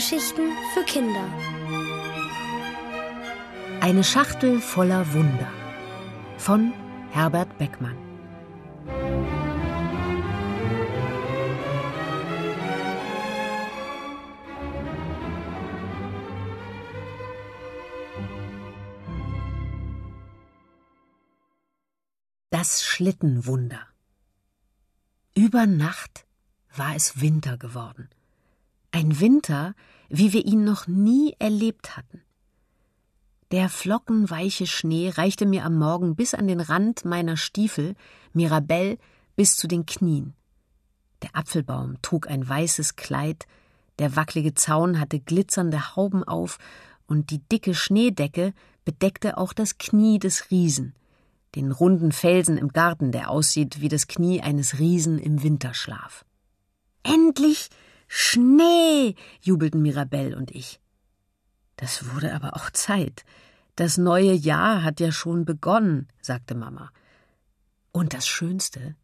Hörgeschichten für Kinder. Eine Schachtel voller Wunder von Herbert Beckmann. Das Schlittenwunder. Über Nacht war es Winter geworden. Ein Winter, wie wir ihn noch nie erlebt hatten. Der flockenweiche Schnee reichte mir am Morgen bis an den Rand meiner Stiefel, Mirabell bis zu den Knien. Der Apfelbaum trug ein weißes Kleid, der wackelige Zaun hatte glitzernde Hauben auf, und die dicke Schneedecke bedeckte auch das Knie des Riesen, den runden Felsen im Garten, der aussieht wie das Knie eines Riesen im Winterschlaf. Endlich Schnee! jubelten Mirabell und ich. Das wurde aber auch Zeit. Das neue Jahr hat ja schon begonnen, sagte Mama. Und das Schönste,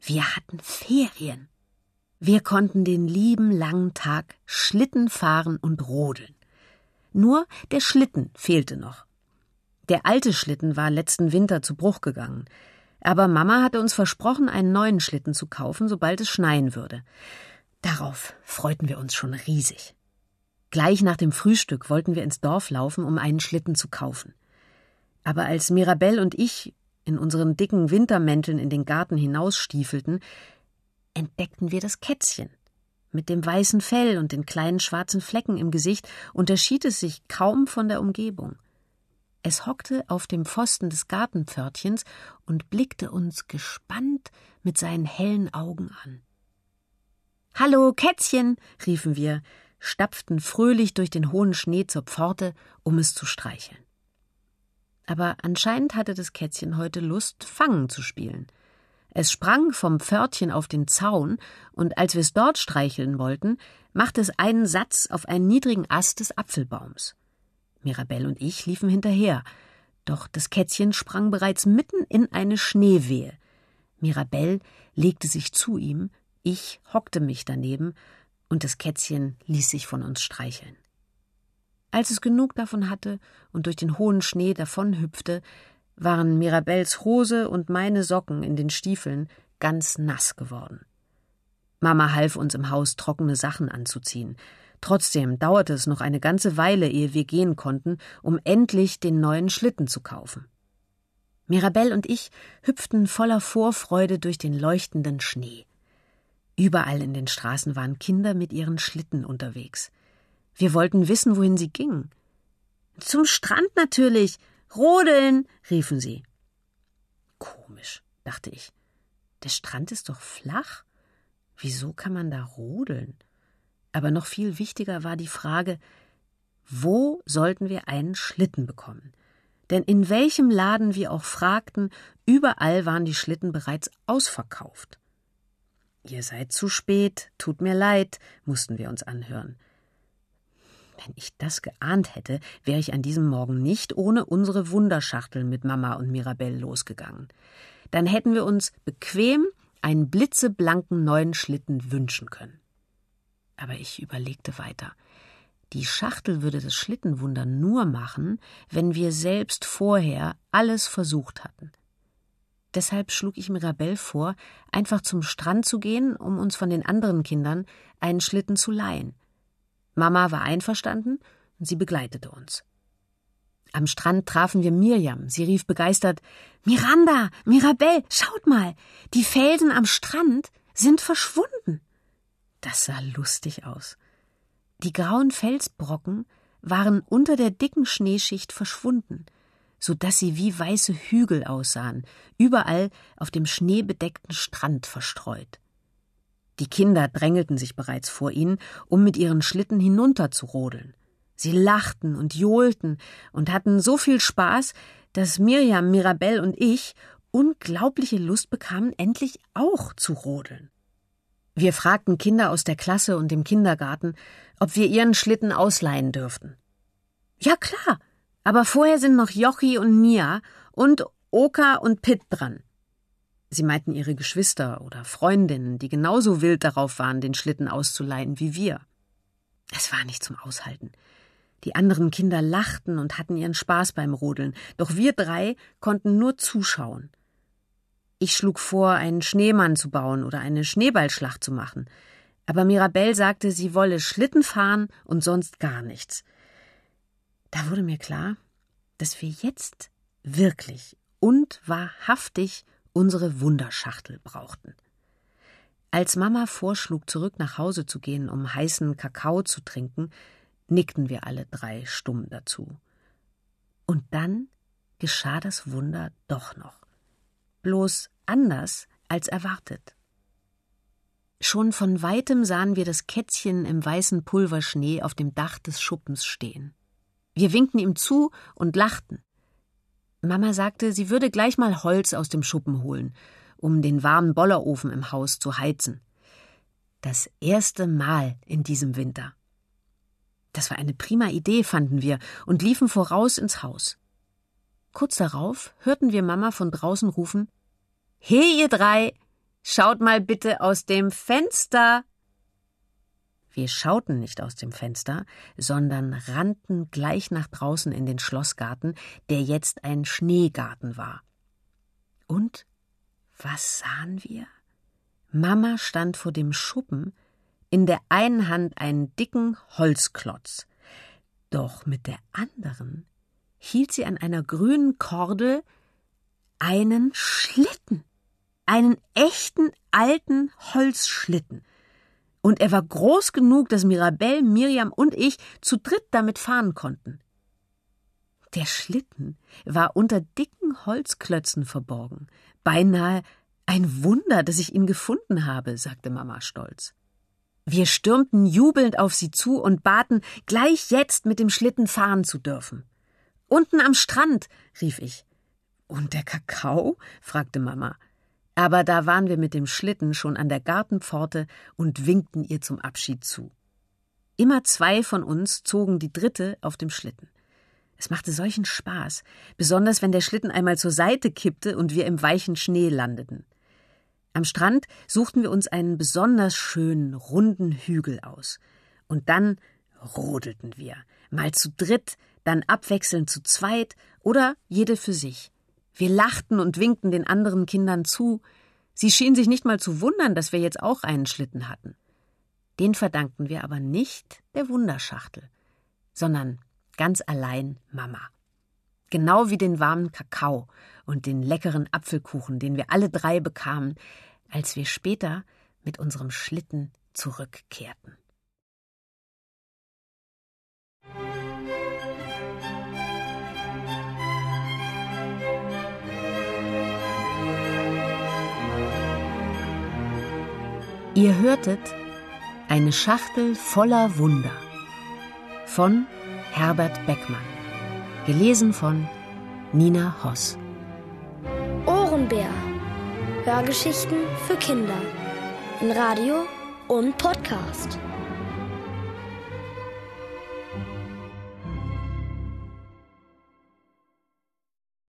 wir hatten Ferien. Wir konnten den lieben langen Tag Schlitten fahren und rodeln. Nur der Schlitten fehlte noch. Der alte Schlitten war letzten Winter zu Bruch gegangen. Aber Mama hatte uns versprochen, einen neuen Schlitten zu kaufen, sobald es schneien würde. Darauf freuten wir uns schon riesig. Gleich nach dem Frühstück wollten wir ins Dorf laufen, um einen Schlitten zu kaufen. Aber als Mirabell und ich in unseren dicken Wintermänteln in den Garten hinausstiefelten, entdeckten wir das Kätzchen. Mit dem weißen Fell und den kleinen schwarzen Flecken im Gesicht unterschied es sich kaum von der Umgebung. Es hockte auf dem Pfosten des Gartenpförtchens und blickte uns gespannt mit seinen hellen Augen an. Hallo, Kätzchen, riefen wir, stapften fröhlich durch den hohen Schnee zur Pforte, um es zu streicheln. Aber anscheinend hatte das Kätzchen heute Lust, Fangen zu spielen. Es sprang vom Pförtchen auf den Zaun, und als wir es dort streicheln wollten, machte es einen Satz auf einen niedrigen Ast des Apfelbaums. Mirabell und ich liefen hinterher, doch das Kätzchen sprang bereits mitten in eine Schneewehe. Mirabell legte sich zu ihm, ich hockte mich daneben, und das Kätzchen ließ sich von uns streicheln. Als es genug davon hatte und durch den hohen Schnee davonhüpfte, waren Mirabells Hose und meine Socken in den Stiefeln ganz nass geworden. Mama half uns im Haus trockene Sachen anzuziehen. Trotzdem dauerte es noch eine ganze Weile, ehe wir gehen konnten, um endlich den neuen Schlitten zu kaufen. Mirabell und ich hüpften voller Vorfreude durch den leuchtenden Schnee. Überall in den Straßen waren Kinder mit ihren Schlitten unterwegs. Wir wollten wissen, wohin sie gingen. Zum Strand natürlich. Rodeln, riefen sie. Komisch, dachte ich. Der Strand ist doch flach. Wieso kann man da rodeln? Aber noch viel wichtiger war die Frage, wo sollten wir einen Schlitten bekommen? Denn in welchem Laden wir auch fragten, überall waren die Schlitten bereits ausverkauft. Ihr seid zu spät, tut mir leid, mussten wir uns anhören. Wenn ich das geahnt hätte, wäre ich an diesem Morgen nicht ohne unsere Wunderschachtel mit Mama und Mirabell losgegangen. Dann hätten wir uns bequem einen blitzeblanken neuen Schlitten wünschen können. Aber ich überlegte weiter. Die Schachtel würde das Schlittenwunder nur machen, wenn wir selbst vorher alles versucht hatten. Deshalb schlug ich Mirabell vor, einfach zum Strand zu gehen, um uns von den anderen Kindern einen Schlitten zu leihen. Mama war einverstanden und sie begleitete uns. Am Strand trafen wir Mirjam. Sie rief begeistert Miranda, Mirabell, schaut mal, die Felsen am Strand sind verschwunden. Das sah lustig aus. Die grauen Felsbrocken waren unter der dicken Schneeschicht verschwunden, so dass sie wie weiße Hügel aussahen, überall auf dem schneebedeckten Strand verstreut. Die Kinder drängelten sich bereits vor ihnen, um mit ihren Schlitten hinunterzurodeln. Sie lachten und johlten und hatten so viel Spaß, dass Mirjam, Mirabell und ich unglaubliche Lust bekamen, endlich auch zu rodeln. Wir fragten Kinder aus der Klasse und dem Kindergarten, ob wir ihren Schlitten ausleihen dürften. Ja klar, aber vorher sind noch Jochi und Nia und Oka und Pitt dran. Sie meinten ihre Geschwister oder Freundinnen, die genauso wild darauf waren, den Schlitten auszuleihen wie wir. Es war nicht zum Aushalten. Die anderen Kinder lachten und hatten ihren Spaß beim Rodeln, doch wir drei konnten nur zuschauen. Ich schlug vor, einen Schneemann zu bauen oder eine Schneeballschlacht zu machen. Aber Mirabelle sagte, sie wolle Schlitten fahren und sonst gar nichts. Da wurde mir klar, dass wir jetzt wirklich und wahrhaftig unsere Wunderschachtel brauchten. Als Mama vorschlug, zurück nach Hause zu gehen, um heißen Kakao zu trinken, nickten wir alle drei stumm dazu. Und dann geschah das Wunder doch noch. Bloß anders als erwartet. Schon von weitem sahen wir das Kätzchen im weißen Pulverschnee auf dem Dach des Schuppens stehen. Wir winkten ihm zu und lachten. Mama sagte, sie würde gleich mal Holz aus dem Schuppen holen, um den warmen Bollerofen im Haus zu heizen. Das erste Mal in diesem Winter. Das war eine prima Idee, fanden wir, und liefen voraus ins Haus. Kurz darauf hörten wir Mama von draußen rufen He, ihr drei, schaut mal bitte aus dem Fenster. Wir schauten nicht aus dem Fenster, sondern rannten gleich nach draußen in den Schlossgarten, der jetzt ein Schneegarten war. Und was sahen wir? Mama stand vor dem Schuppen in der einen Hand einen dicken Holzklotz, doch mit der anderen hielt sie an einer grünen Kordel einen Schlitten, einen echten alten Holzschlitten. Und er war groß genug, dass Mirabelle, Miriam und ich zu dritt damit fahren konnten. Der Schlitten war unter dicken Holzklötzen verborgen. Beinahe ein Wunder, dass ich ihn gefunden habe, sagte Mama stolz. Wir stürmten jubelnd auf sie zu und baten, gleich jetzt mit dem Schlitten fahren zu dürfen. Unten am Strand, rief ich. Und der Kakao? fragte Mama. Aber da waren wir mit dem Schlitten schon an der Gartenpforte und winkten ihr zum Abschied zu. Immer zwei von uns zogen die dritte auf dem Schlitten. Es machte solchen Spaß, besonders wenn der Schlitten einmal zur Seite kippte und wir im weichen Schnee landeten. Am Strand suchten wir uns einen besonders schönen, runden Hügel aus. Und dann rodelten wir, mal zu dritt, dann abwechselnd zu zweit oder jede für sich. Wir lachten und winkten den anderen Kindern zu. Sie schienen sich nicht mal zu wundern, dass wir jetzt auch einen Schlitten hatten. Den verdankten wir aber nicht der Wunderschachtel, sondern ganz allein Mama. Genau wie den warmen Kakao und den leckeren Apfelkuchen, den wir alle drei bekamen, als wir später mit unserem Schlitten zurückkehrten. Ihr hörtet eine Schachtel voller Wunder von Herbert Beckmann, gelesen von Nina Hoss. Ohrenbär. Hörgeschichten für Kinder in Radio und Podcast.